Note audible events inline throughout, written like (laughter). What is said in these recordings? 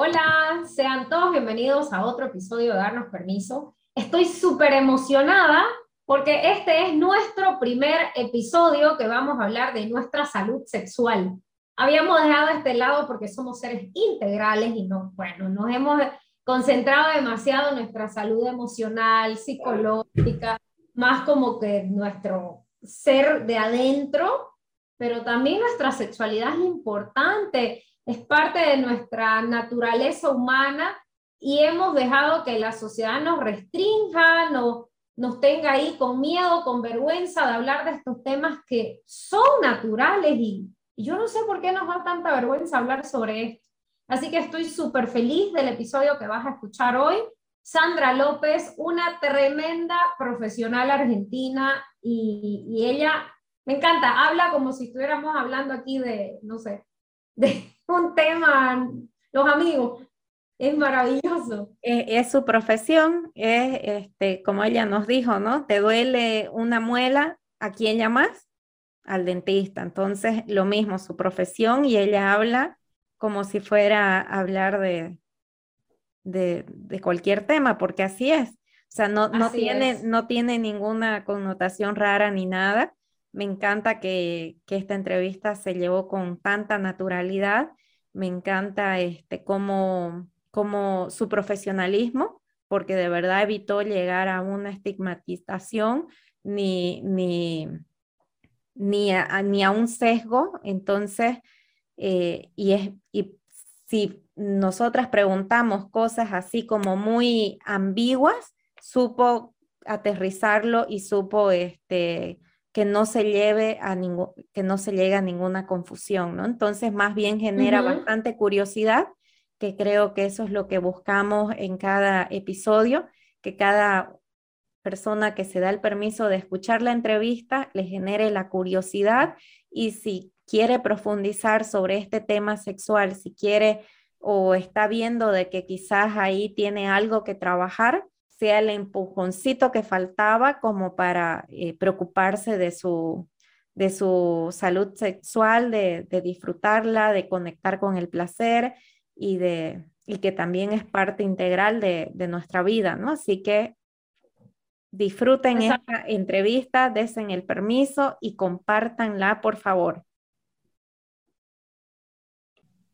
Hola, sean todos bienvenidos a otro episodio de Darnos Permiso. Estoy súper emocionada porque este es nuestro primer episodio que vamos a hablar de nuestra salud sexual. Habíamos dejado este lado porque somos seres integrales y no, bueno, nos hemos concentrado demasiado en nuestra salud emocional, psicológica, más como que nuestro ser de adentro, pero también nuestra sexualidad es importante es parte de nuestra naturaleza humana y hemos dejado que la sociedad nos restrinja, no, nos tenga ahí con miedo, con vergüenza de hablar de estos temas que son naturales y, yo no sé por qué nos da tanta vergüenza hablar sobre esto. Así que estoy súper feliz del episodio que vas a escuchar hoy. Sandra López, una tremenda profesional argentina y, y ella, me encanta, habla como si estuviéramos hablando aquí de, no sé, de un tema, los amigos. Es maravilloso. Es, su profesión, es este, como ella nos dijo, ¿no? Te duele una muela, ¿a quién llamas? Al dentista. Entonces, lo mismo, su profesión y ella habla como si fuera a hablar de, de, de cualquier tema, porque así es. O sea, no, no tiene, no tiene ninguna connotación rara ni nada. Me encanta que, esta entrevista se llevó con tanta naturalidad me encanta este, como su profesionalismo, porque de verdad evitó llegar a una estigmatización ni, ni, ni, a, ni a un sesgo. Entonces, eh, y, es, y si nosotras preguntamos cosas así como muy ambiguas, supo aterrizarlo y supo este, que no se lleve a ningún, que no se llegue a ninguna confusión, ¿no? Entonces, más bien genera bastante curiosidad, que creo que eso es lo que buscamos en cada episodio, que cada persona que se da el permiso de escuchar la entrevista le genere la curiosidad y si quiere profundizar sobre este tema sexual, si quiere o está viendo de que quizás ahí tiene algo que trabajar, sea el empujoncito que faltaba como para eh, preocuparse de su, de su salud sexual, de, disfrutarla, de conectar con el placer y, de, y que también es parte integral de, nuestra vida, ¿no? Así que disfruten esta entrevista, desen el permiso y compártanla, por favor.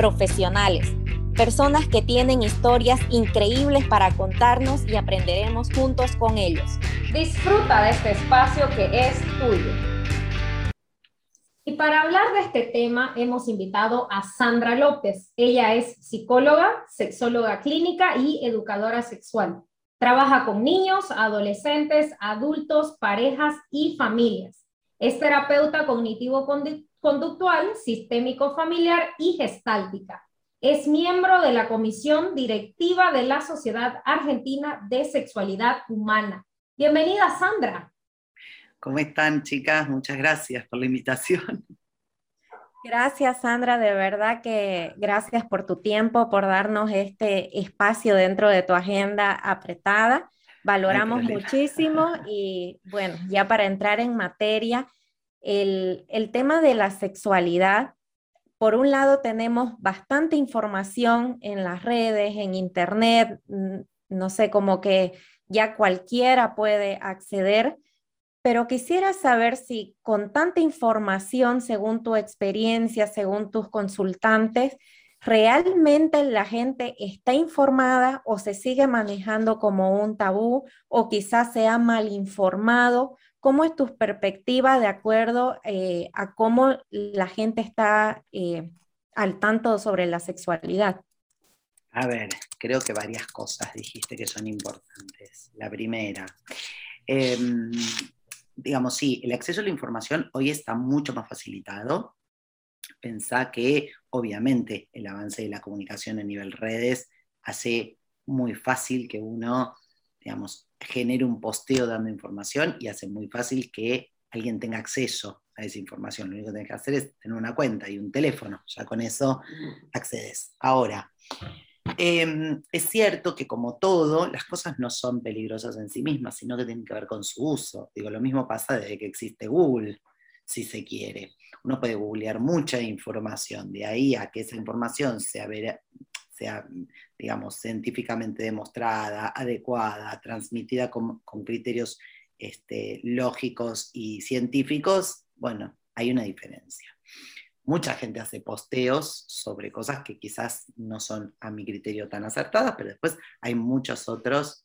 profesionales, personas que tienen historias increíbles para contarnos y aprenderemos juntos con ellos. Disfruta de este espacio que es tuyo. Y para hablar de este tema hemos invitado a Sandra López. Ella es psicóloga, sexóloga clínica y educadora sexual. Trabaja con niños, adolescentes, adultos, parejas y familias. Es terapeuta cognitivo-conductual, sistémico familiar y gestáltica. Es miembro de la Comisión Directiva de la Sociedad Argentina de Sexualidad Humana. Bienvenida, Sandra. ¿Cómo están, chicas? Muchas gracias por la invitación. Gracias, Sandra, de verdad que gracias por tu tiempo, por darnos este espacio dentro de tu agenda apretada. Valoramos muchísimo y bueno, ya para entrar en materia, el, tema de la sexualidad, por un lado tenemos bastante información en las redes, en internet, no sé, como que ya cualquiera puede acceder pero quisiera saber si con tanta información, según tu experiencia, según tus consultantes, ¿realmente la gente está informada o se sigue manejando como un tabú o quizás se ha mal informado? ¿Cómo es tu perspectiva de acuerdo eh, a cómo la gente está eh, al tanto sobre la sexualidad? A ver, creo que varias cosas dijiste que son importantes. La primera, em, digamos, sí, el acceso a la información hoy está mucho más facilitado. Pensá que, obviamente, el avance de la comunicación a nivel redes hace muy fácil que uno, digamos, genere un posteo dando información y hace muy fácil que alguien tenga acceso a esa información. Lo único que tienes que hacer es tener una cuenta y un teléfono. Ya con eso accedes. Ahora, em, es cierto que como todo, las cosas no son peligrosas en sí mismas, sino que tienen que ver con su uso. Digo, lo mismo pasa desde que existe Google, si se quiere. Uno puede googlear mucha información, de ahí a que esa información sea, sea digamos, científicamente demostrada, adecuada, transmitida con, criterios este, lógicos y científicos, bueno, hay una diferencia. Mucha gente hace posteos sobre cosas que quizás no son a mi criterio tan acertadas, pero después hay muchos otros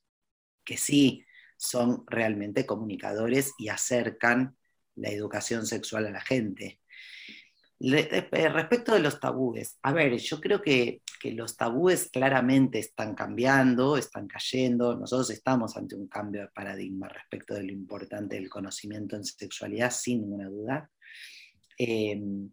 que sí son realmente comunicadores y acercan la educación sexual a la gente. Eh, respecto de los tabúes, a ver, yo creo que, los tabúes claramente están cambiando, están cayendo. Nosotros estamos ante un cambio de paradigma respecto de lo importante del conocimiento en sexualidad, sin ninguna duda. Em,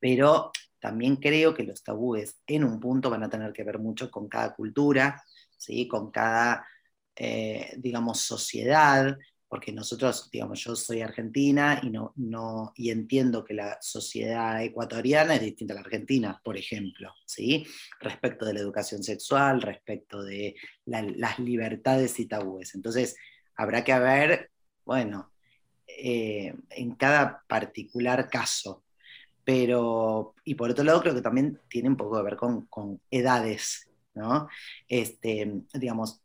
pero también creo que los tabúes en un punto van a tener que ver mucho con cada cultura, ¿sí? con cada, eh, digamos, sociedad, porque nosotros, digamos, yo soy argentina y, no, no, y entiendo que la sociedad ecuatoriana es distinta a la argentina, por ejemplo, ¿sí? respecto de la educación sexual, respecto de las libertades y tabúes. Entonces, habrá que ver, bueno, eh, en cada particular caso. Pero, y por otro lado, creo que también tiene un poco que ver con, con edades, ¿no? Este, digamos,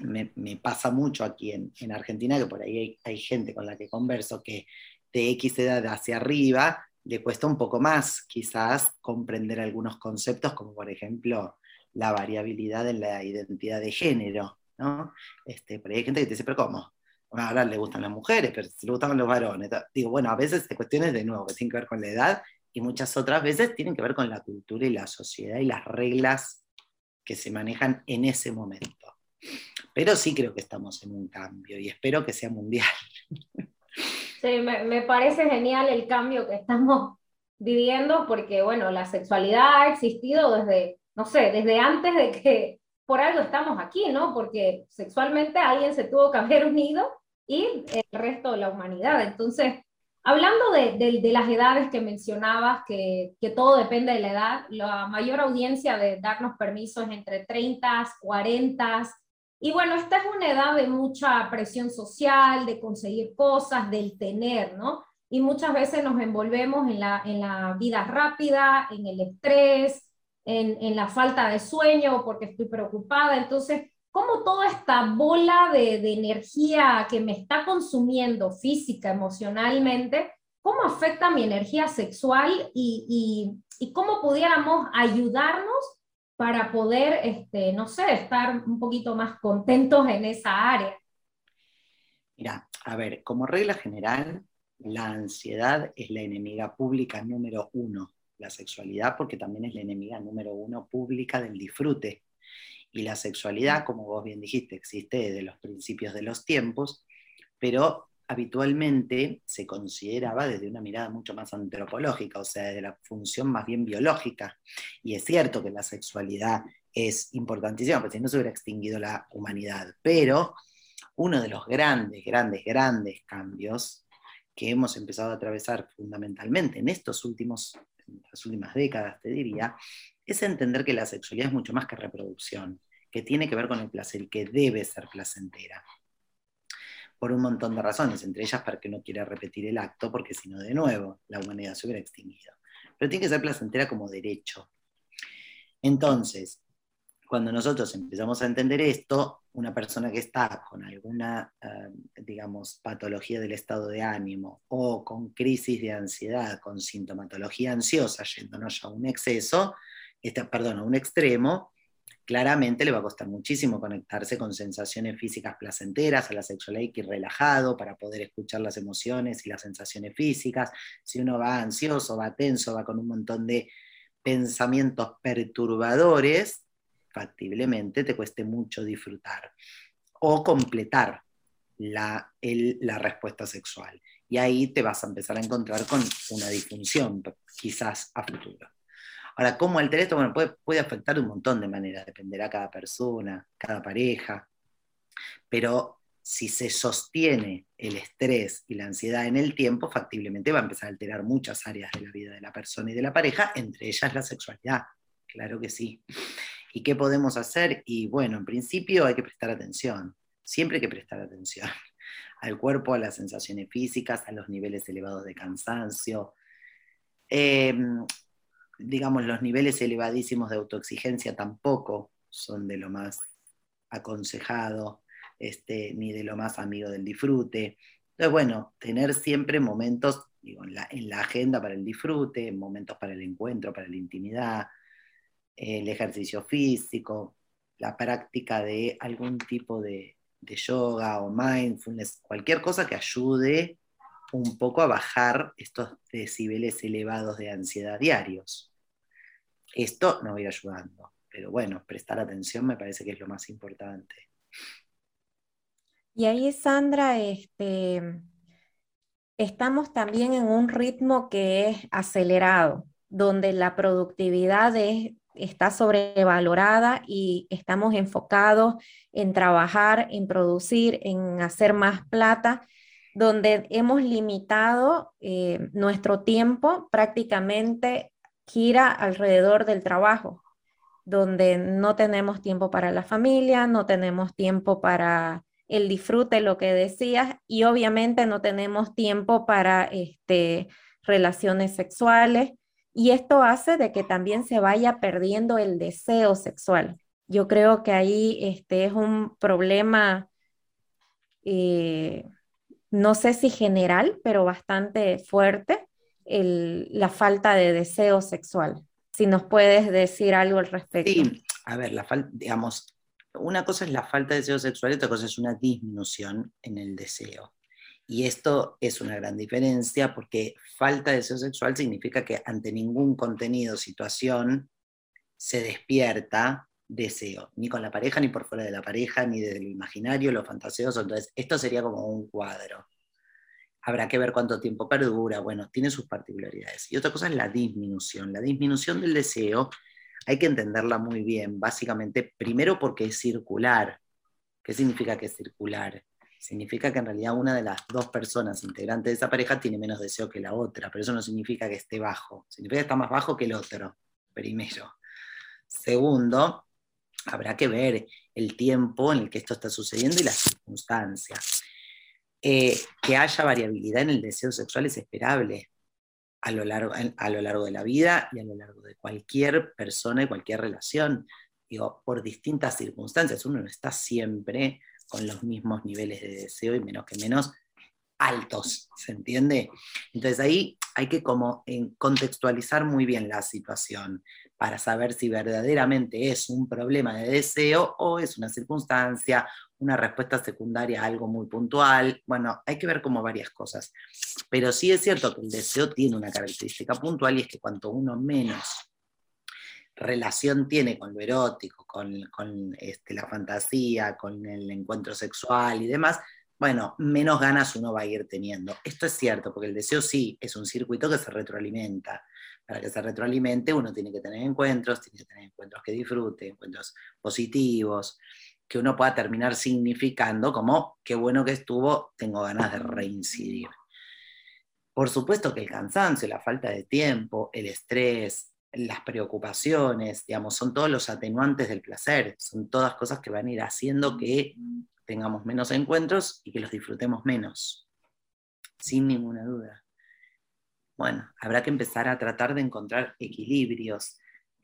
me, pasa mucho aquí en, Argentina, que por ahí hay, gente con la que converso que de X edad hacia arriba le cuesta un poco más quizás comprender algunos conceptos, como por ejemplo la variabilidad en la identidad de género. ¿no? Este, pero hay gente que te dice, pero ¿cómo? ahora le gustan las mujeres, pero si le gustan los varones. Digo, bueno, a veces hay cuestiones de nuevo que tienen que ver con la edad y muchas otras veces tienen que ver con la cultura y la sociedad y las reglas que se manejan en ese momento. Pero sí creo que estamos en un cambio y espero que sea mundial. (laughs) Sí, me, parece genial el cambio que estamos viviendo porque, bueno, la sexualidad ha existido desde, no sé, desde antes de que por algo estamos aquí, ¿no? Porque sexualmente alguien se tuvo que haber unido y el resto de la humanidad. Entonces, hablando de, de, las edades que mencionabas, que, que, todo depende de la edad, la mayor audiencia de darnos permiso es entre 30, 40, y bueno, esta es una edad de mucha presión social, de conseguir cosas, del tener, ¿no? Y muchas veces nos envolvemos en la, en la vida rápida, en el estrés, en, en la falta de sueño porque estoy preocupada. Entonces, ¿cómo toda esta bola de, de energía que me está consumiendo física, emocionalmente, cómo afecta mi energía sexual y, y, y cómo pudiéramos ayudarnos para poder, este, no sé, estar un poquito más contentos en esa área? Mira, a ver, como regla general, la ansiedad es la enemiga pública número uno, la sexualidad porque también es la enemiga número uno pública del disfrute. Y la sexualidad, como vos bien dijiste, existe desde los principios de los tiempos, pero habitualmente se consideraba desde una mirada mucho más antropológica, o sea, desde la función más bien biológica. Y es cierto que la sexualidad es importantísima, porque si no se hubiera extinguido la humanidad. Pero uno de los grandes, grandes, grandes cambios que hemos empezado a atravesar fundamentalmente en estos últimos, las últimas décadas, te diría, es entender que la sexualidad es mucho más que reproducción, que tiene que ver con el placer y que debe ser placentera por un montón de razones, entre ellas para que no quiera repetir el acto, porque si no, de nuevo, la humanidad se hubiera extinguido. Pero tiene que ser placentera como derecho. Entonces, cuando nosotros empezamos a entender esto, una persona que está con alguna, eh, digamos, patología del estado de ánimo o con crisis de ansiedad, con sintomatología ansiosa, yéndonos a un exceso, perdón, a un extremo, claramente le va a costar muchísimo conectarse con sensaciones físicas placenteras, a la que ir relajado para poder escuchar las emociones y las sensaciones físicas. Si uno va ansioso, va tenso, va con un montón de pensamientos perturbadores, factiblemente te cueste mucho disfrutar o completar la, la respuesta sexual. Y ahí te vas a empezar a encontrar con una disfunción, quizás a futuro. Ahora, ¿cómo altera esto? Bueno, puede, puede afectar de un montón de maneras, dependerá cada persona, cada pareja, pero si se sostiene el estrés y la ansiedad en el tiempo, factiblemente va a empezar a alterar muchas áreas de la vida de la persona y de la pareja, entre ellas la sexualidad, claro que sí. ¿Y qué podemos hacer? Y bueno, en principio hay que prestar atención, siempre hay que prestar atención (laughs) al cuerpo, a las sensaciones físicas, a los niveles elevados de cansancio. Em, digamos, los niveles elevadísimos de autoexigencia tampoco son de lo más aconsejado, este, ni de lo más amigo del disfrute. Entonces, bueno, tener siempre momentos digo, en, la, agenda para el disfrute, momentos para el encuentro, para la intimidad, el ejercicio físico, la práctica de algún tipo de, de yoga o mindfulness, cualquier cosa que ayude un poco a bajar estos decibeles elevados de ansiedad diarios. Esto nos va ayudando, pero bueno, prestar atención me parece que es lo más importante. Y ahí, Sandra, este, estamos también en un ritmo que es acelerado, donde la productividad está sobrevalorada y estamos enfocados en trabajar, en producir, en hacer más plata donde hemos limitado eh, nuestro tiempo prácticamente gira alrededor del trabajo, donde no tenemos tiempo para la familia, no tenemos tiempo para el disfrute, lo que decías, y obviamente no tenemos tiempo para este, relaciones sexuales. Y esto hace de que también se vaya perdiendo el deseo sexual. Yo creo que ahí este, es un problema eh, no sé si general, pero bastante fuerte, la falta de deseo sexual. Si nos puedes decir algo al respecto. Sí, a ver, la falta, digamos, una cosa es la falta de deseo sexual y otra cosa es una disminución en el deseo. Y esto es una gran diferencia porque falta de deseo sexual significa que ante ningún contenido, situación, se despierta deseo, ni con la pareja, ni por fuera de la pareja, ni desde lo imaginario, lo fantasioso. Entonces, esto sería como un cuadro. Habrá que ver cuánto tiempo perdura, bueno, tiene sus particularidades. Y otra cosa es la disminución. La disminución del deseo hay que entenderla muy bien, básicamente, primero porque es circular. ¿Qué significa que es circular? Significa que en realidad una de las dos personas integrantes de esa pareja tiene menos deseo que la otra, pero eso no significa que esté bajo, significa que está más bajo que el otro, primero. Segundo, habrá que ver el tiempo en el que esto está sucediendo y las circunstancias. Eh, que haya variabilidad en el deseo sexual es esperable a lo, largo, a lo largo de la vida y a lo largo de cualquier persona y cualquier relación. Digo, por distintas circunstancias, uno no está siempre con los mismos niveles de deseo y menos que menos altos, ¿se entiende? Entonces ahí hay que como contextualizar muy bien la situación para saber si verdaderamente es un problema de deseo o es una circunstancia, una respuesta secundaria a algo muy puntual. Bueno, hay que ver como varias cosas. Pero sí es cierto que el deseo tiene una característica puntual y es que cuanto uno menos relación tiene con lo erótico, con, este, la fantasía, con el encuentro sexual y demás, bueno, menos ganas uno va a ir teniendo. Esto es cierto, porque el deseo sí es un circuito que se retroalimenta para que se retroalimente uno tiene que tener encuentros, tiene que tener encuentros que disfrute, encuentros positivos, que uno pueda terminar significando como qué bueno que estuvo, tengo ganas de reincidir. Por supuesto que el cansancio, la falta de tiempo, el estrés, las preocupaciones, digamos, son todos los atenuantes del placer, son todas cosas que van a ir haciendo que tengamos menos encuentros y que los disfrutemos menos, sin ninguna duda bueno, habrá que empezar a tratar de encontrar equilibrios.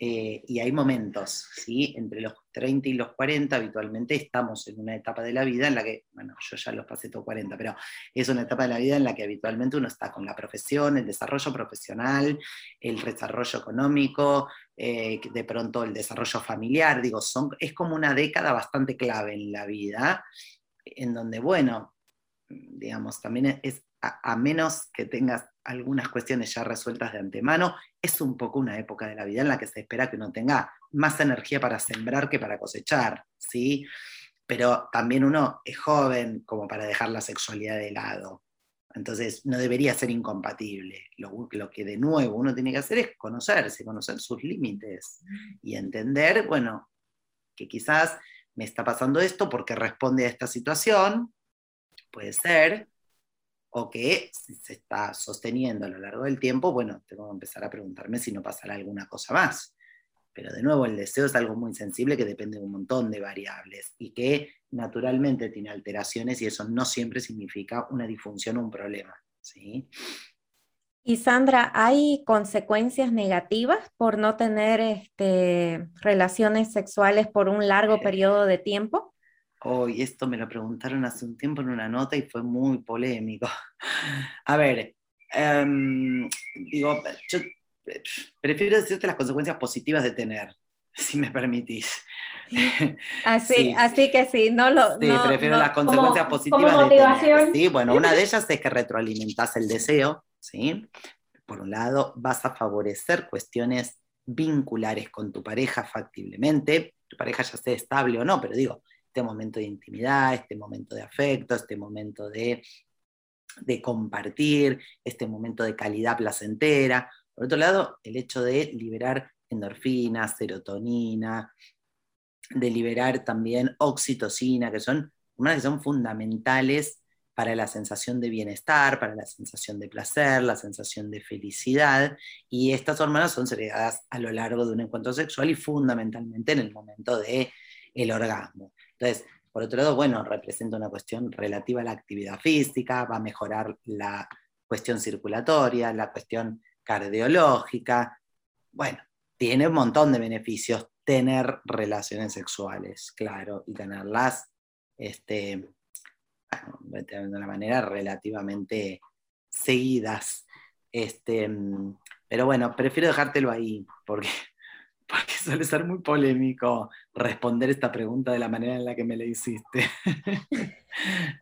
Eh, y hay momentos, ¿sí? Entre los 30 y los 40 habitualmente estamos en una etapa de la vida en la que, bueno, yo ya los pasé todo 40, pero es una etapa de la vida en la que habitualmente uno está con la profesión, el desarrollo profesional, el desarrollo económico, eh, de pronto el desarrollo familiar, digo, son, es como una década bastante clave en la vida, en donde, bueno, digamos, también es, a menos que tengas algunas cuestiones ya resueltas de antemano, es un poco una época de la vida en la que se espera que uno tenga más energía para sembrar que para cosechar, ¿sí? Pero también uno es joven como para dejar la sexualidad de lado. Entonces, no debería ser incompatible. Lo, lo, que de nuevo uno tiene que hacer es conocerse, conocer sus límites y entender, bueno, que quizás me está pasando esto porque responde a esta situación, puede ser, o que se está sosteniendo a lo largo del tiempo, bueno, tengo que empezar a preguntarme si no pasará alguna cosa más. Pero de nuevo, el deseo es algo muy sensible que depende de un montón de variables y que naturalmente tiene alteraciones y eso no siempre significa una disfunción o un problema. ¿sí? Y Sandra, ¿hay consecuencias negativas por no tener este, relaciones sexuales por un largo eh. periodo de tiempo? Hoy, esto me lo preguntaron hace un tiempo en una nota y fue muy polémico. (laughs) A ver, em, digo, yo prefiero decirte las consecuencias positivas de tener, (laughs) si me permitís. (laughs) Así, así que sí, no lo. Sí, prefiero las consecuencias positivas de tener. Sí, bueno, una de ellas es que retroalimentas el deseo, ¿sí? Por un lado, vas a favorecer cuestiones vinculares con tu pareja factiblemente, tu pareja ya sea estable o no, pero digo, este momento de intimidad, este momento de afecto, este momento de, de compartir, este momento de calidad placentera. Por otro lado, el hecho de liberar endorfinas, serotonina, de liberar también oxitocina, que son hormonas que son fundamentales para la sensación de bienestar, para la sensación de placer, la sensación de felicidad. Y estas hormonas son segregadas a lo largo de un encuentro sexual y fundamentalmente en el momento del el orgasmo. Entonces, por otro lado, bueno, representa una cuestión relativa a la actividad física, va a mejorar la cuestión circulatoria, la cuestión cardiológica. Bueno, tiene un montón de beneficios tener relaciones sexuales, claro, y tenerlas este, de una manera relativamente seguidas. Este, pero bueno, prefiero dejártelo ahí, porque porque suele ser muy polémico responder esta pregunta de la manera en la que me la hiciste. (laughs)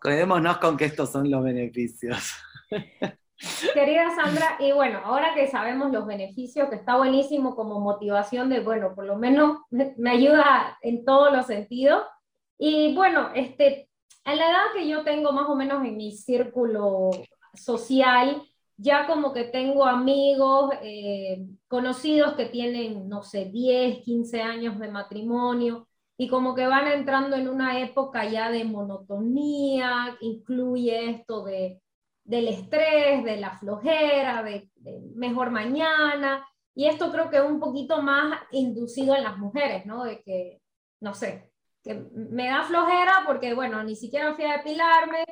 Quedémonos con que estos son los beneficios. (laughs) Querida Sandra, y bueno, ahora que sabemos los beneficios, que está buenísimo como motivación de, bueno, por lo menos me ayuda en todos los sentidos. Y bueno, este, a la edad que yo tengo más o menos en mi círculo social, ya como que tengo amigos, eh, conocidos que tienen, no sé, 10, 15 años de matrimonio y como que van entrando en una época ya de monotonía, incluye esto de, del estrés, de la flojera, de, mejor mañana, y esto creo que es un poquito más inducido en las mujeres, ¿no? De que, no sé, que me da flojera porque, bueno, ni siquiera fui a depilarme,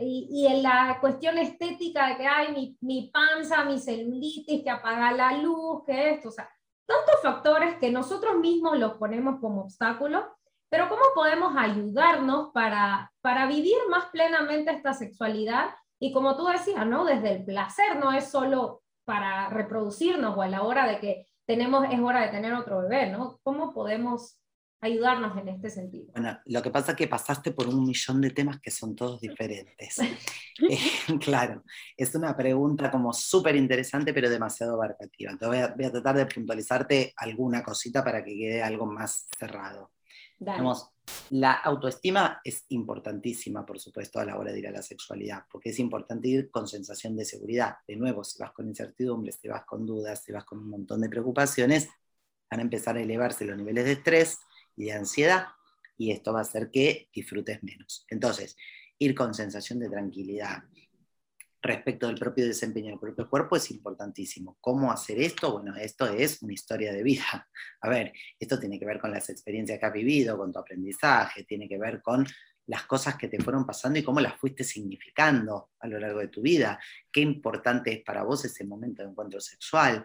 y, en la cuestión estética de que hay mi, mi, panza, mi celulitis, que apaga la luz, que esto, o sea, tantos factores que nosotros mismos los ponemos como obstáculos, pero ¿cómo podemos ayudarnos para, para vivir más plenamente esta sexualidad? Y como tú decías, ¿no? Desde el placer, no es solo para reproducirnos o a la hora de que tenemos, es hora de tener otro bebé, ¿no? ¿Cómo podemos ayudarnos en este sentido. Bueno, lo que pasa es que pasaste por un millón de temas que son todos diferentes. (laughs) Eh, claro, es una pregunta como súper interesante, pero demasiado abarcativa. Entonces voy a, tratar de puntualizarte alguna cosita para que quede algo más cerrado. Vamos, la autoestima es importantísima, por supuesto, a la hora de ir a la sexualidad, porque es importante ir con sensación de seguridad. De nuevo, si vas con incertidumbres, si vas con dudas, si vas con un montón de preocupaciones, van a empezar a elevarse los niveles de estrés, y de ansiedad, y esto va a hacer que disfrutes menos. Entonces, ir con sensación de tranquilidad respecto del propio desempeño del propio cuerpo es importantísimo. ¿Cómo hacer esto? Bueno, esto es una historia de vida. A ver, esto tiene que ver con las experiencias que has vivido, con tu aprendizaje, tiene que ver con las cosas que te fueron pasando y cómo las fuiste significando a lo largo de tu vida. Qué importante es para vos ese momento de encuentro sexual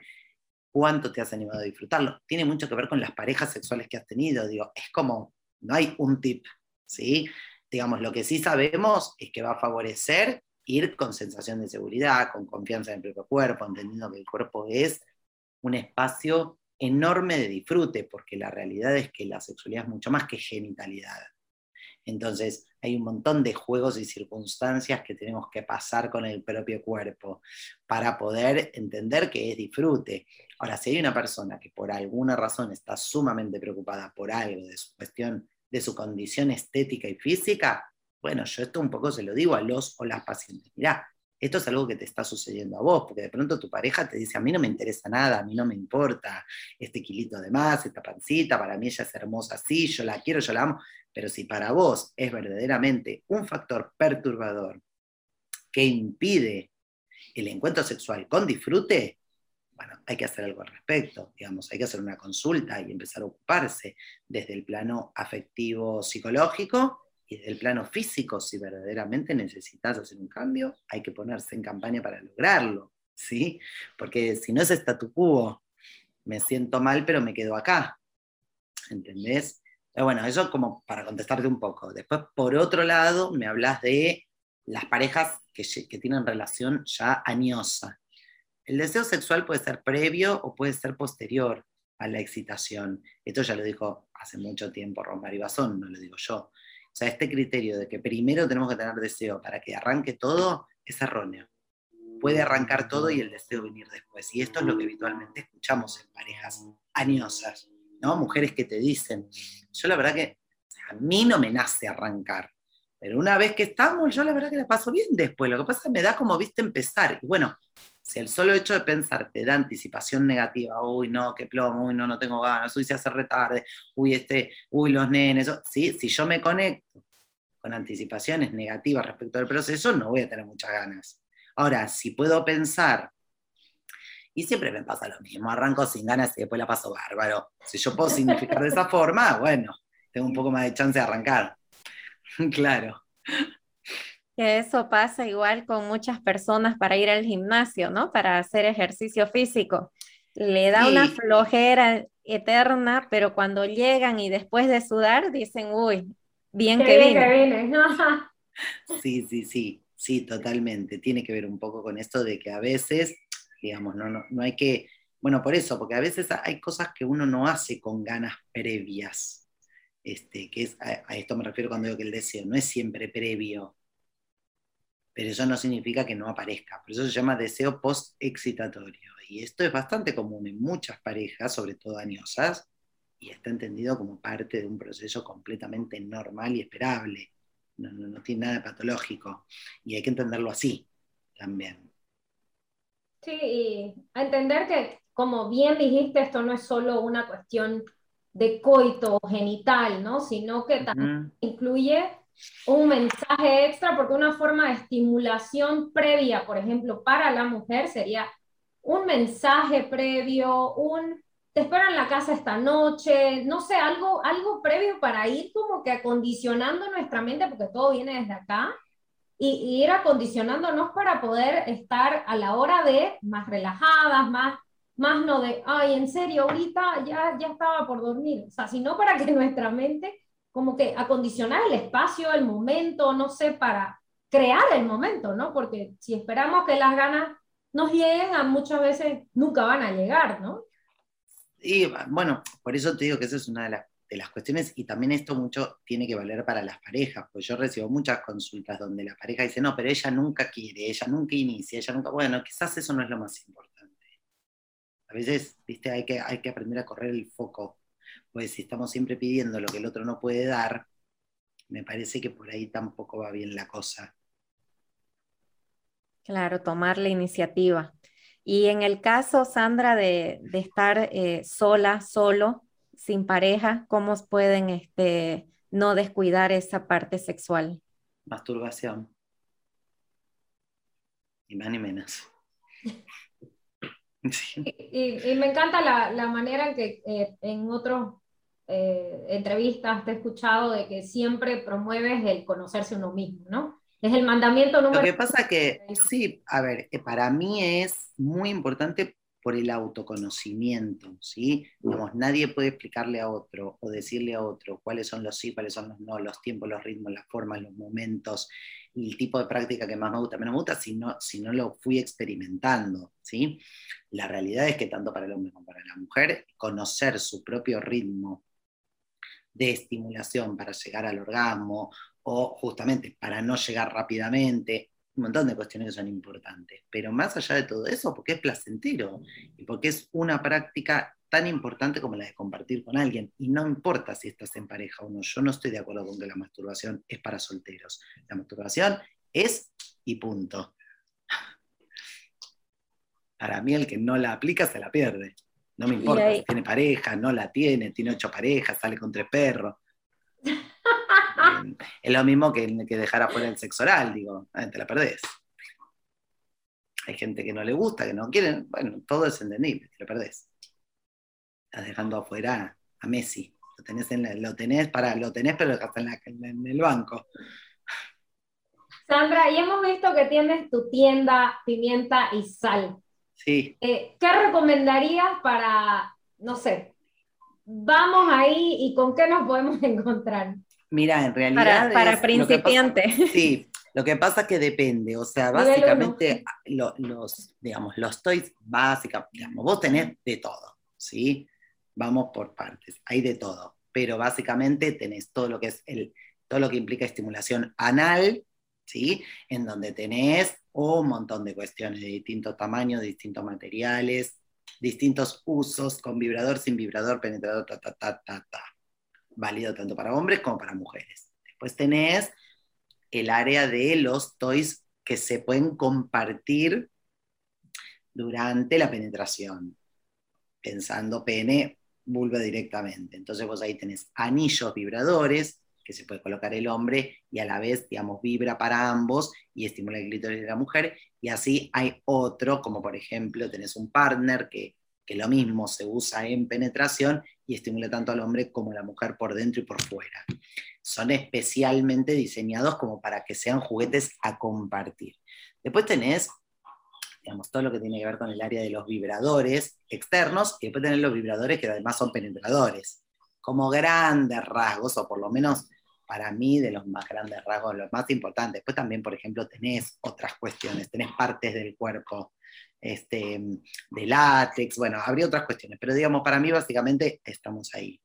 cuánto te has animado a disfrutarlo. Tiene mucho que ver con las parejas sexuales que has tenido. Digo, es como, no hay un tip, ¿sí? Digamos, lo que sí sabemos es que va a favorecer ir con sensación de seguridad, con confianza en el propio cuerpo, entendiendo que el cuerpo es un espacio enorme de disfrute, porque la realidad es que la sexualidad es mucho más que genitalidad. Entonces, hay un montón de juegos y circunstancias que tenemos que pasar con el propio cuerpo para poder entender que es disfrute. Ahora, si hay una persona que por alguna razón está sumamente preocupada por algo de su cuestión, de su condición estética y física, bueno, yo esto un poco se lo digo a los o las pacientes. Mirá, esto es algo que te está sucediendo a vos, porque de pronto tu pareja te dice, a mí no me interesa nada, a mí no me importa este kilito de más, esta pancita, para mí ella es hermosa así, yo la quiero, yo la amo, pero si para vos es verdaderamente un factor perturbador que impide el encuentro sexual con disfrute, bueno, hay que hacer algo al respecto, digamos, hay que hacer una consulta y empezar a ocuparse desde el plano afectivo psicológico y desde el plano físico, si verdaderamente necesitas hacer un cambio, hay que ponerse en campaña para lograrlo, ¿sí? Porque si no es statu quo, me siento mal, pero me quedo acá, ¿entendés? bueno, eso como para contestarte un poco. Después, por otro lado, me hablas de las parejas que, que tienen relación ya añosa, el deseo sexual puede ser previo o puede ser posterior a la excitación. Esto ya lo dijo hace mucho tiempo Romario Bazón, no lo digo yo. O sea, este criterio de que primero tenemos que tener deseo para que arranque todo es erróneo. Puede arrancar todo y el deseo venir después. Y esto es lo que habitualmente escuchamos en parejas añosas, ¿no? Mujeres que te dicen, yo la verdad que a mí no me nace arrancar, pero una vez que estamos, yo la verdad que la paso bien después. Lo que pasa es que me da como viste empezar. Y bueno, si el solo hecho de pensar te da anticipación negativa, uy, no, qué plomo, uy, no, no tengo ganas, uy, se hace retarde, uy, este, uy, los nenes, ¿sí? si yo me conecto con anticipaciones negativas respecto al proceso, no voy a tener muchas ganas. Ahora, si puedo pensar, y siempre me pasa lo mismo, arranco sin ganas y después la paso bárbaro. Si yo puedo significar de esa forma, bueno, tengo un poco más de chance de arrancar. (laughs) claro. Que eso pasa igual con muchas personas para ir al gimnasio, ¿no? Para hacer ejercicio físico. Le da una flojera eterna, pero cuando llegan y después de sudar dicen, uy, bien que viene. (laughs) sí, sí, sí, sí, totalmente. Tiene que ver un poco con esto de que a veces, digamos, no, no, no hay que, bueno, por eso, porque a veces hay cosas que uno no hace con ganas previas. Este, que es, a, a esto me refiero cuando digo que el deseo no es siempre previo pero eso no significa que no aparezca. Por eso se llama deseo post-excitatorio. Y esto es bastante común en muchas parejas, sobre todo añosas, y está entendido como parte de un proceso completamente normal y esperable. No, no, tiene nada de patológico. Y hay que entenderlo así también. Sí, y entender que, como bien dijiste, esto no es solo una cuestión de coito genital, ¿no? Sino que también incluye un mensaje extra, porque una forma de estimulación previa, por ejemplo, para la mujer sería un mensaje previo, un te espero en la casa esta noche, no sé, algo, algo previo para ir como que acondicionando nuestra mente, porque todo viene desde acá, y, ir acondicionándonos para poder estar a la hora de más relajadas, más, más no de, ay, en serio, ahorita ya, ya estaba por dormir, o sea, sino para que (laughs) nuestra mente como que acondicionar el espacio, el momento, no sé, para crear el momento, ¿no? Porque si esperamos que las ganas nos lleguen, a muchas veces nunca van a llegar, ¿no? Y bueno, por eso te digo que esa es una de las, de las cuestiones y también esto mucho tiene que valer para las parejas, pues yo recibo muchas consultas donde la pareja dice, no, pero ella nunca quiere, ella nunca inicia, ella nunca, bueno, quizás eso no es lo más importante. A veces, viste, hay que, hay que aprender a correr el foco pues si estamos siempre pidiendo lo que el otro no puede dar, me parece que por ahí tampoco va bien la cosa. Claro, tomar la iniciativa. Y en el caso, Sandra, de, estar eh, sola, solo, sin pareja, ¿cómo pueden este, no descuidar esa parte sexual? Masturbación. Ni más ni menos. (laughs) Y, me encanta la, manera en que eh, en otros eh, entrevistas te he escuchado de que siempre promueves el conocerse uno mismo, ¿no? Es el mandamiento número... Lo que pasa que, sí, a ver, eh, para mí es muy importante por el autoconocimiento, ¿sí? Digamos, nadie puede explicarle a otro o decirle a otro cuáles son los sí, cuáles son los no, los tiempos, los ritmos, las formas, los momentos, el tipo de práctica que más me gusta, menos me gusta, si no, si no lo fui experimentando, ¿sí? La realidad es que tanto para el hombre como para la mujer, conocer su propio ritmo de estimulación para llegar al orgasmo o justamente para no llegar rápidamente, un montón de cuestiones que son importantes. Pero más allá de todo eso, porque es placentero y porque es una práctica tan importante como la de compartir con alguien. Y no importa si estás en pareja o no, yo no estoy de acuerdo con que la masturbación es para solteros. La masturbación es y punto. (laughs) Para mí el que no la aplica se la pierde. No me importa si tiene pareja, no la tiene, tiene ocho parejas, sale con tres perros. (laughs) es lo mismo que, que dejar afuera el sexo oral, digo, ah, te la perdés. Hay gente que no le gusta, que no quiere, bueno, todo es entendible, te lo perdés. Estás dejando afuera a Messi. Lo tenés, en lo tenés, para, lo tenés, pero lo dejaste en, el banco. Sandra, y hemos visto que tienes tu tienda Pimienta y Sal. Sí. Eh, ¿Qué recomendarías para, no sé, vamos ahí y con qué nos podemos (laughs) encontrar? Mira, en realidad. Para, principiantes. (laughs) sí, lo que pasa es que depende. O sea, básicamente, los, digamos, los toys básicos, digamos, vos tenés de todo, ¿sí? Vamos por partes, hay de todo. Pero básicamente tenés todo lo que es el, todo lo que implica estimulación anal, ¿sí? En donde tenés un montón de cuestiones de distintos tamaños, distintos materiales, distintos usos, con vibrador, sin vibrador, penetrador, ta, ta, ta, ta, ta válido tanto para hombres como para mujeres. Después tenés el área de los toys que se pueden compartir durante la penetración, pensando pene, vulva directamente. Entonces vos ahí tenés anillos vibradores que se puede colocar el hombre y a la vez, digamos, vibra para ambos y estimula el clítoris de la mujer. Y así hay otro, como por ejemplo tenés un partner que, que lo mismo se usa en penetración y estimula tanto al hombre como a la mujer por dentro y por fuera. Son especialmente diseñados como para que sean juguetes a compartir. Después tenés, digamos, todo lo que tiene que ver con el área de los vibradores externos y después tenés los vibradores que además son penetradores. Como grandes rasgos, o por lo menos para mí de los más grandes rasgos, los más importantes. Después también, por ejemplo, tenés otras cuestiones, tenés partes del cuerpo este, de látex, bueno, habría otras cuestiones, pero digamos, para mí básicamente estamos ahí.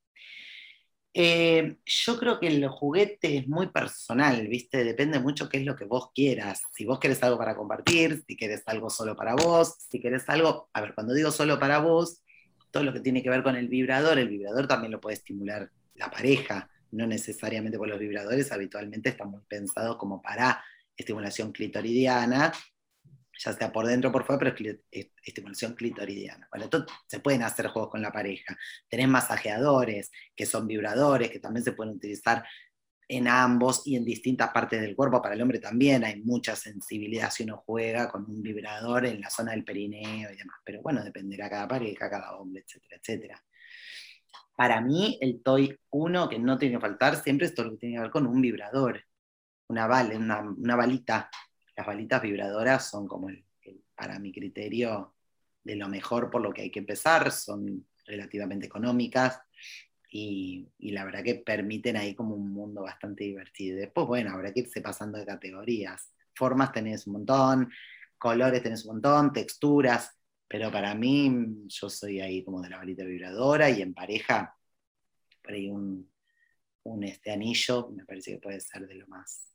Eh, yo creo que el juguete es muy personal, ¿viste? Depende mucho qué es lo que vos quieras. Si vos querés algo para compartir, si querés algo solo para vos, si querés algo, a ver, cuando digo solo para vos, todo lo que tiene que ver con el vibrador, el vibrador también lo puede estimular la pareja, no necesariamente por los vibradores, habitualmente están muy pensados como para estimulación clitoridiana, ya sea por dentro o por fuera, pero es estimulación clitoridiana. Bueno, entonces se pueden hacer juegos con la pareja. Tenés masajeadores, que son vibradores, que también se pueden utilizar en ambos y en distintas partes del cuerpo. Para el hombre también hay mucha sensibilidad si uno juega con un vibrador en la zona del perineo y demás. Pero bueno, dependerá cada pareja, cada hombre, etcétera, etcétera. Para mí, el Toy 1 que no tiene que faltar siempre es todo lo que tiene que ver con un vibrador, una, bala, una, una balita las balitas vibradoras son como, para mi criterio, de lo mejor por lo que hay que empezar, son relativamente económicas y, la verdad que permiten ahí como un mundo bastante divertido. Después, bueno, habrá que irse pasando de categorías. Formas tenés un montón, colores tenés un montón, texturas, pero para mí yo soy ahí como de la balita vibradora y en pareja, por ahí un, un este anillo me parece que puede ser de lo más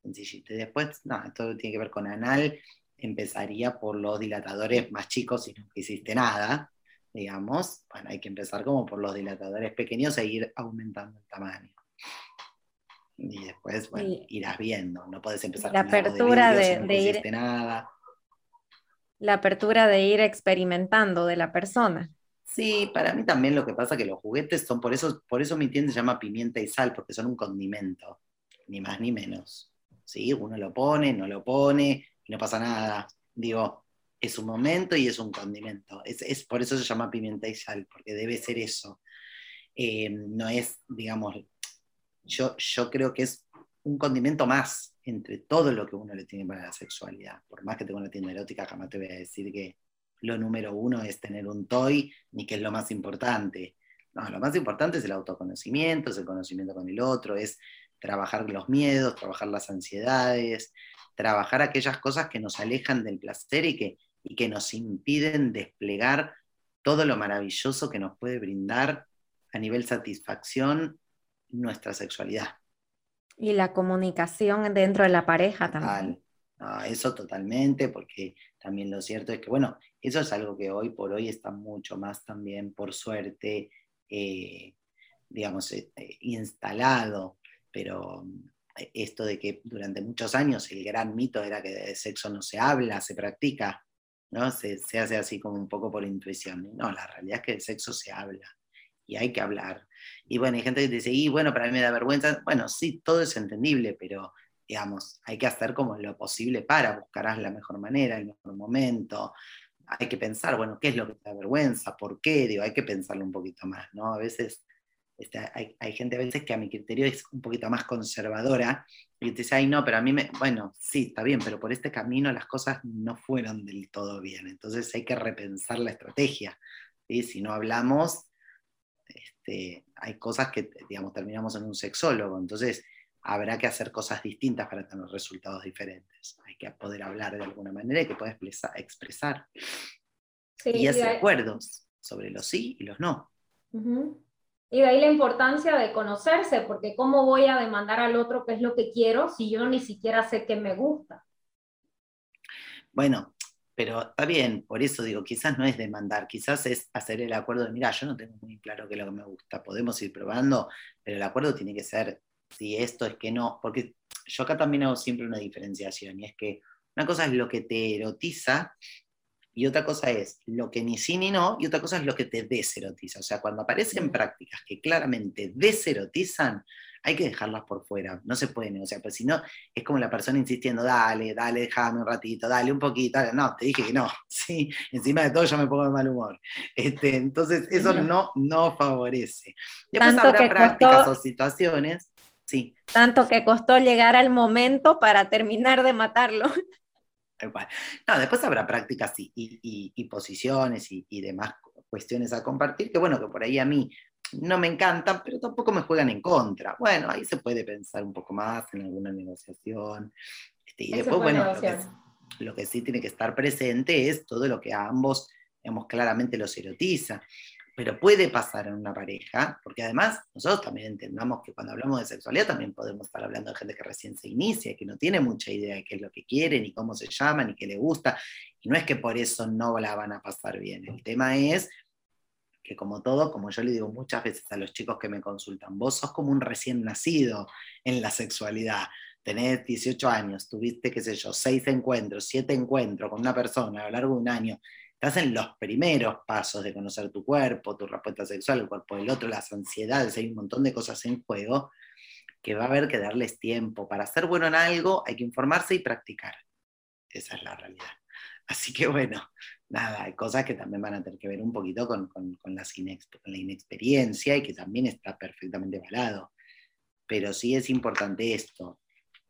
sencillito. Y después, no, esto tiene que ver con anal, empezaría por los dilatadores más chicos si no hiciste nada, digamos. Bueno, hay que empezar como por los dilatadores pequeños e ir aumentando el tamaño. Y después, bueno, irás viendo, no puedes empezar la apertura de, de, ir, nada. La apertura de ir experimentando de la persona. Sí, para mí también lo que pasa es que los juguetes son, por eso, por eso mi tienda se llama pimienta y sal, porque son un condimento, ni más ni menos. ¿sí? Uno lo pone, no lo pone, y no pasa nada. Digo, es un momento y es un condimento. Es, por eso se llama pimienta y sal, porque debe ser eso. Eh, no es, digamos, yo, yo creo que es un condimento más entre todo lo que uno le tiene para la sexualidad. Por más que tenga una tienda erótica, jamás te voy a decir que lo número uno es tener un toy, ni que es lo más importante. No, lo más importante es el autoconocimiento, es el conocimiento con el otro, es trabajar los miedos, trabajar las ansiedades, trabajar aquellas cosas que nos alejan del placer y que, y que nos impiden desplegar todo lo maravilloso que nos puede brindar a nivel satisfacción nuestra sexualidad. Y la comunicación dentro de la pareja también. eso totalmente, porque también lo cierto es que, bueno, eso es algo que hoy por hoy está mucho más también, por suerte, eh, digamos, eh, instalado pero eh, esto de que durante muchos años el gran mito era que de sexo no se habla, se practica, ¿no? Se, se, hace así como un poco por intuición. No, la realidad es que el sexo se habla y hay que hablar. Y bueno, hay gente que dice, y bueno, para mí me da vergüenza. Bueno, sí, todo es entendible, pero digamos, hay que hacer como lo posible para, buscarás la mejor manera, el mejor momento. Hay que pensar, bueno, ¿qué es lo que te da vergüenza? ¿Por qué? Digo, hay que pensarlo un poquito más, ¿no? A veces este, hay, hay, gente a veces que a mi criterio es un poquito más conservadora y te dice, ay, no, pero a mí me, bueno, sí, está bien, pero por este camino las cosas no fueron del todo bien. Entonces hay que repensar la estrategia. ¿sí? Si no hablamos, este, hay cosas que, digamos, terminamos en un sexólogo. Entonces habrá que hacer cosas distintas para tener resultados diferentes. Hay que poder hablar de alguna manera y que pueda expresar. y hacer acuerdos sobre los sí y los no. Y de ahí la importancia de conocerse, porque ¿cómo voy a demandar al otro qué es lo que quiero si yo ni siquiera sé qué me gusta? Bueno, pero está bien, por eso digo, quizás no es demandar, quizás es hacer el acuerdo de, mira, yo no tengo muy claro qué es lo que me gusta, podemos ir probando, pero el acuerdo tiene que ser si esto es que no, porque yo acá también hago siempre una diferenciación, y es que una cosa es lo que te erotiza y otra cosa es lo que ni sí ni no, y otra cosa es lo que te deserotiza. O sea, cuando aparecen prácticas que claramente deserotizan, hay que dejarlas por fuera, no se puede negociar, pues si no, es como la persona insistiendo, dale, dale, déjame un ratito, dale un poquito, no, te dije que no, (laughs) sí, encima de todo yo me pongo de mal humor. Este, entonces, eso no, no favorece. Después habrá prácticas o situaciones, sí. Tanto que costó llegar al momento para terminar de matarlo. (laughs) No, después habrá prácticas y, posiciones y, demás cuestiones a compartir, que bueno, que por ahí a mí no me encantan, pero tampoco me juegan en contra. Bueno, ahí se puede pensar un poco más en alguna negociación. Este, y después, bueno, lo que, sí tiene que estar presente es todo lo que a ambos, digamos, claramente los erotiza pero puede pasar en una pareja, porque además nosotros también entendamos que cuando hablamos de sexualidad también podemos estar hablando de gente que recién se inicia, que no tiene mucha idea de qué es lo que quiere, ni cómo se llama, ni qué le gusta, y no es que por eso no la van a pasar bien. El tema es que como todo, como yo le digo muchas veces a los chicos que me consultan, vos sos como un recién nacido en la sexualidad. Tenés 18 años, tuviste, qué sé yo, seis encuentros, siete encuentros con una persona a lo largo de un año estás en los primeros pasos de conocer tu cuerpo, tu respuesta sexual, el cuerpo del otro, las ansiedades, hay un montón de cosas en juego que va a haber que darles tiempo. Para ser bueno en algo hay que informarse y practicar. Esa es la realidad. Así que bueno, nada, hay cosas que también van a tener que ver un poquito con, con, con, la, con la inexperiencia y que también está perfectamente valado. Pero sí es importante esto,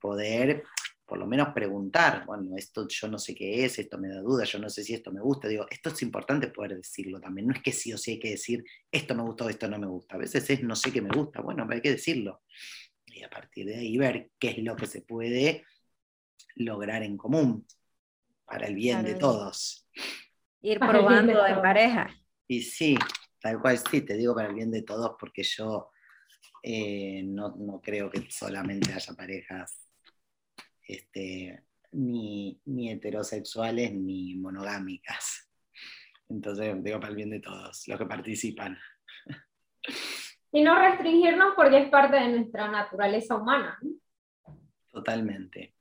poder por lo menos preguntar, bueno, esto yo no sé qué es, esto me da duda, yo no sé si esto me gusta, digo, esto es importante poder decirlo también, no es que sí o sí hay que decir, esto me gusta o esto no me gusta, a veces es no sé qué me gusta, bueno, hay que decirlo. Y a partir de ahí ver qué es lo que se puede lograr en común para el bien de todos. Ir (laughs) probando en pareja. Y sí, tal cual sí, te digo para el bien de todos porque yo eh, no, no creo que solamente haya parejas este, ni, heterosexuales ni monogámicas. Entonces, digo para el bien de todos los que participan. Y no restringirnos porque es parte de nuestra naturaleza humana. Totalmente,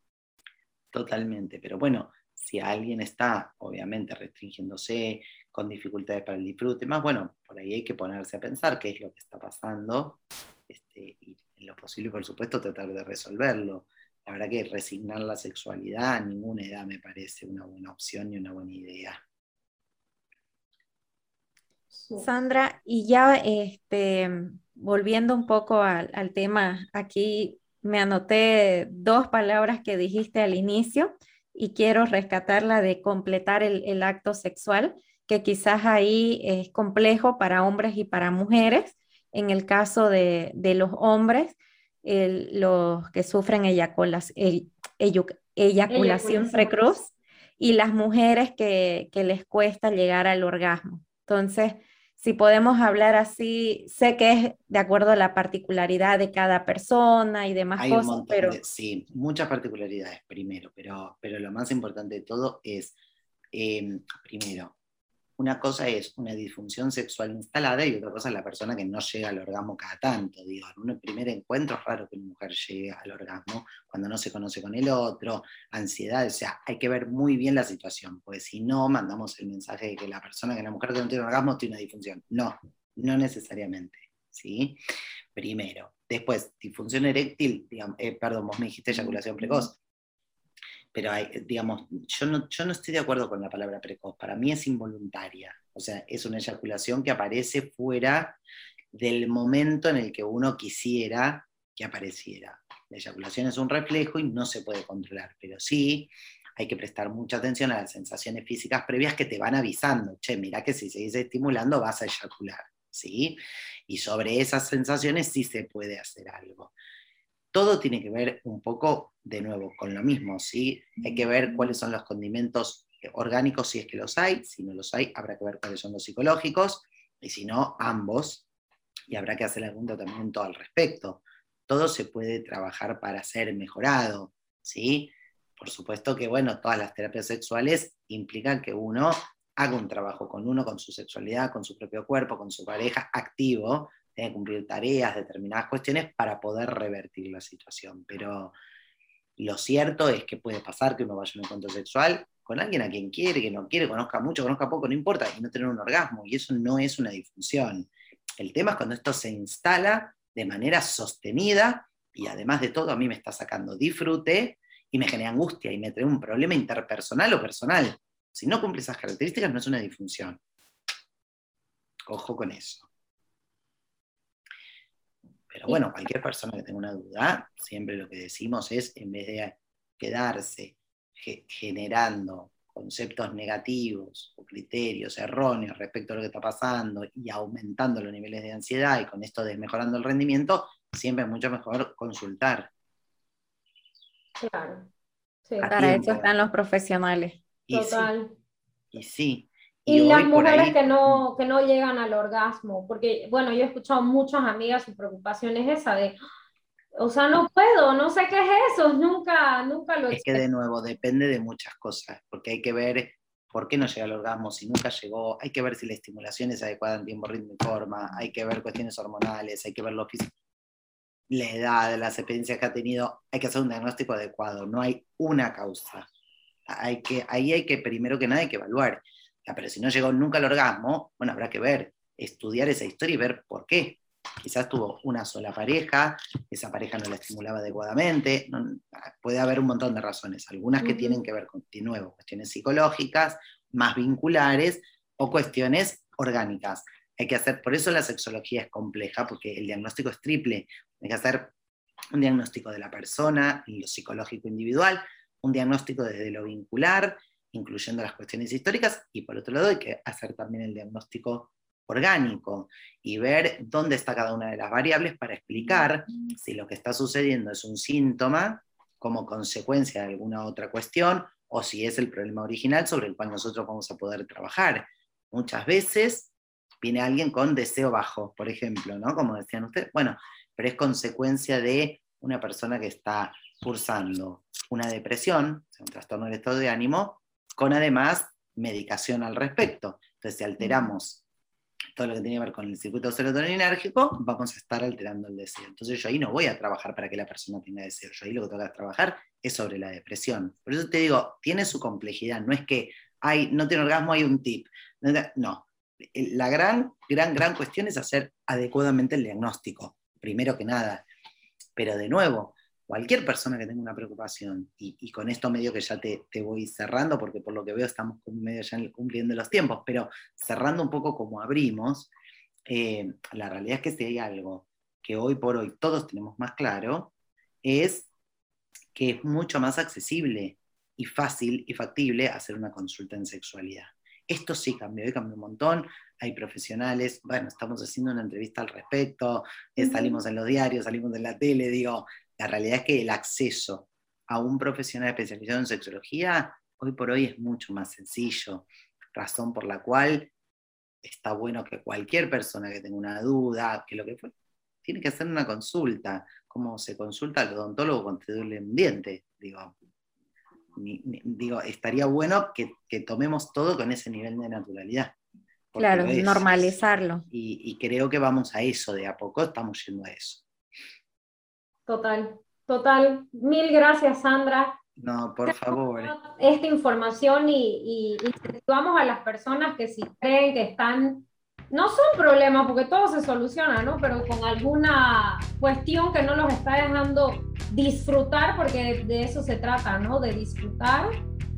totalmente. Pero bueno, si alguien está, obviamente, restringiéndose con dificultades para el disfrute, más bueno, por ahí hay que ponerse a pensar qué es lo que está pasando este, y en lo posible, por supuesto, tratar de resolverlo la verdad que resignar la sexualidad a ninguna edad me parece una buena opción y una buena idea. Sandra, y ya este, volviendo un poco al, tema, aquí me anoté dos palabras que dijiste al inicio y quiero rescatar la de completar el, acto sexual, que quizás ahí es complejo para hombres y para mujeres. En el caso de, de los hombres, los que sufren eyaculación precoz y las mujeres que, les cuesta llegar al orgasmo. Entonces, si podemos hablar así, sé que es de acuerdo a la particularidad de cada persona y demás Hay cosas, pero... sí, muchas particularidades primero, pero, pero lo más importante de todo es, em, primero, una cosa es una disfunción sexual instalada y otra cosa es la persona que no llega al orgasmo cada tanto. Digo, en un primer encuentro es raro que una mujer llegue al orgasmo cuando no se conoce con el otro, ansiedad, o sea, hay que ver muy bien la situación, porque si no, mandamos el mensaje de que la persona, que la mujer no tiene orgasmo tiene una disfunción. No, no necesariamente. ¿sí? Primero. Después, disfunción eréctil, eh, perdón, vos me dijiste eyaculación precoz pero hay, digamos, yo no, yo no estoy de acuerdo con la palabra precoz, para mí es involuntaria, o sea, es una eyaculación que aparece fuera del momento en el que uno quisiera que apareciera. La eyaculación es un reflejo y no se puede controlar, pero sí hay que prestar mucha atención a las sensaciones físicas previas que te van avisando, che, mira que si seguís estimulando vas a eyacular, ¿sí? Y sobre esas sensaciones sí se puede hacer algo todo tiene que ver un poco, de nuevo, con lo mismo, ¿sí? Hay que ver cuáles son los condimentos orgánicos si es que los hay, si no los hay, habrá que ver cuáles son los psicológicos, y si no, ambos, y habrá que hacer algún tratamiento al respecto. Todo se puede trabajar para ser mejorado, ¿sí? Por supuesto que, bueno, todas las terapias sexuales implican que uno haga un trabajo con uno, con su sexualidad, con su propio cuerpo, con su pareja, activo, tiene que cumplir tareas, determinadas cuestiones para poder revertir la situación. Pero lo cierto es que puede pasar que uno vaya a un encuentro sexual con alguien a quien quiere, que no quiere, conozca mucho, conozca poco, no importa, y no tener un orgasmo, y eso no es una disfunción. El tema es cuando esto se instala de manera sostenida y además de todo a mí me está sacando disfrute y me genera angustia y me trae un problema interpersonal o personal. Si no cumple esas características no es una disfunción. Ojo con eso. Pero bueno, cualquier persona que tenga una duda, siempre lo que decimos es, en vez de quedarse generando conceptos negativos o criterios erróneos respecto a lo que está pasando y aumentando los niveles de ansiedad y con esto desmejorando el rendimiento, siempre es mucho mejor consultar. Claro. Para eso están los profesionales. Total. y sí. Y, las mujeres que, no, que no llegan al orgasmo, porque, bueno, yo he escuchado muchas amigas, su preocupación es esa de, o sea, no puedo, no sé qué es eso, nunca, nunca lo Es que de nuevo, depende de muchas cosas, porque hay que ver por qué no llega al orgasmo, si nunca llegó, hay que ver si la estimulación es adecuada en tiempo, ritmo y forma, hay que ver cuestiones hormonales, hay que ver lo físico, la edad, las experiencias que ha tenido, hay que hacer un diagnóstico adecuado, no hay una causa. Hay que, ahí hay que, primero que nada, hay que evaluar pero si no llegó nunca al orgasmo, bueno, habrá que ver, estudiar esa historia y ver por qué. Quizás tuvo una sola pareja, esa pareja no la estimulaba adecuadamente, puede haber un montón de razones, algunas que tienen que ver con, de nuevo, cuestiones psicológicas, más vinculares o cuestiones orgánicas. Hay que hacer, por eso la sexología es compleja, porque el diagnóstico es triple. Hay que hacer un diagnóstico de la persona, lo psicológico individual, un diagnóstico desde lo vincular, incluyendo las cuestiones históricas, y por otro lado hay que hacer también el diagnóstico orgánico y ver dónde está cada una de las variables para explicar si lo que está sucediendo es un síntoma como consecuencia de alguna otra cuestión o si es el problema original sobre el cual nosotros vamos a poder trabajar. Muchas veces viene alguien con deseo bajo, por ejemplo, ¿no? Como decían ustedes, bueno, pero es consecuencia de una persona que está cursando una depresión, un trastorno del estado de ánimo, con además medicación al respecto. Entonces, si alteramos todo lo que tiene que ver con el circuito serotoninérgico, vamos a estar alterando el deseo. Entonces yo ahí no voy a trabajar para que la persona tenga deseo, yo ahí lo que tengo que trabajar es sobre la depresión. Por eso te digo, tiene su complejidad, no es que hay, no tiene orgasmo, hay un tip. No, la gran, gran, gran cuestión es hacer adecuadamente el diagnóstico, primero que nada. Pero de nuevo, cualquier persona que tenga una preocupación, y, con esto medio que ya te, voy cerrando, porque por lo que veo estamos medio ya cumpliendo los tiempos, pero cerrando un poco como abrimos, eh, la realidad es que si hay algo que hoy por hoy todos tenemos más claro, es que es mucho más accesible y fácil y factible hacer una consulta en sexualidad. Esto sí cambió, hoy cambió un montón. Hay profesionales, bueno, estamos haciendo una entrevista al respecto, eh, salimos en los diarios, salimos en la tele, digo, la realidad es que el acceso a un profesional especializado en sexología hoy por hoy es mucho más sencillo, razón por la cual está bueno que cualquier persona que tenga una duda, que lo que fue, tiene que hacer una consulta, como se consulta al odontólogo cuando te duele un diente, digo. digo, estaría bueno que, tomemos todo con ese nivel de naturalidad. Claro, normalizarlo. Y, y, creo que vamos a eso, de a poco estamos yendo a eso. Total, total. Mil gracias, Sandra. No, por favor. Esta información y, y incentivamos a las personas que si creen que están, no son problemas porque todo se soluciona, ¿no? Pero con alguna cuestión que no los está dejando disfrutar, porque de eso se trata, ¿no? De disfrutar,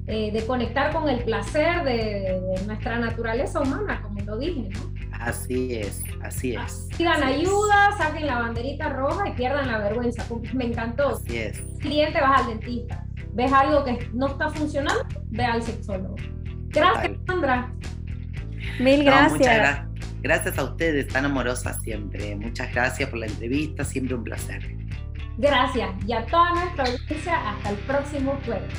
eh, de conectar con el placer de, nuestra naturaleza humana, como lo dije, ¿no? Así es, así es. Pidan ayuda, saquen la banderita roja y pierdan la vergüenza. Me encantó. Así es. Cliente, vas al dentista. Ves algo que no está funcionando, ve al sexólogo. Gracias, Sandra. Mil gracias. gracias a ustedes, tan amorosas siempre. Muchas gracias por la entrevista, siempre un placer. Gracias y a toda nuestra audiencia, hasta el próximo jueves.